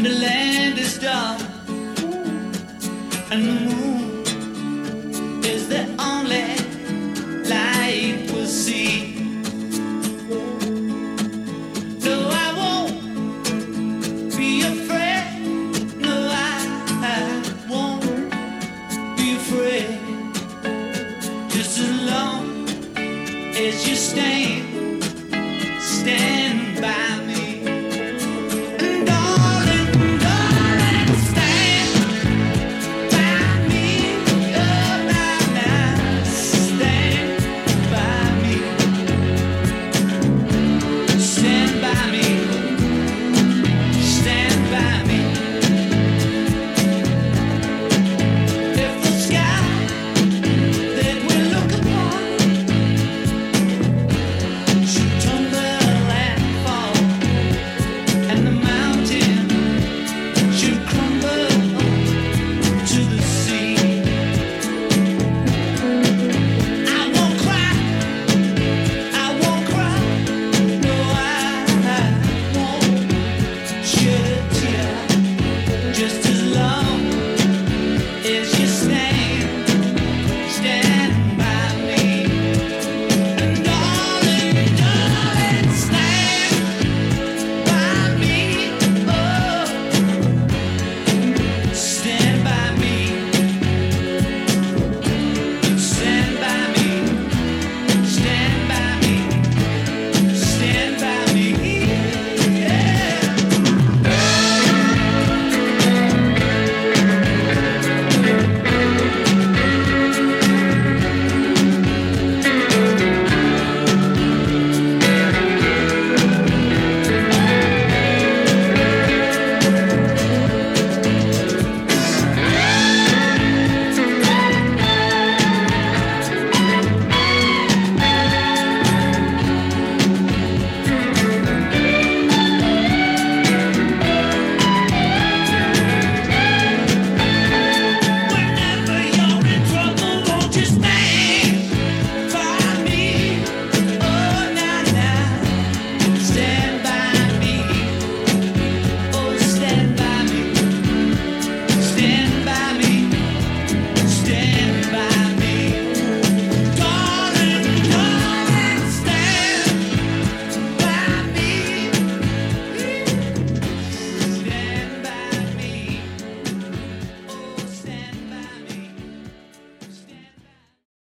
when the land is dark and the moon is the only light we'll see. No, I won't be afraid. No, I, I won't be afraid. Just as long as you stand, stand.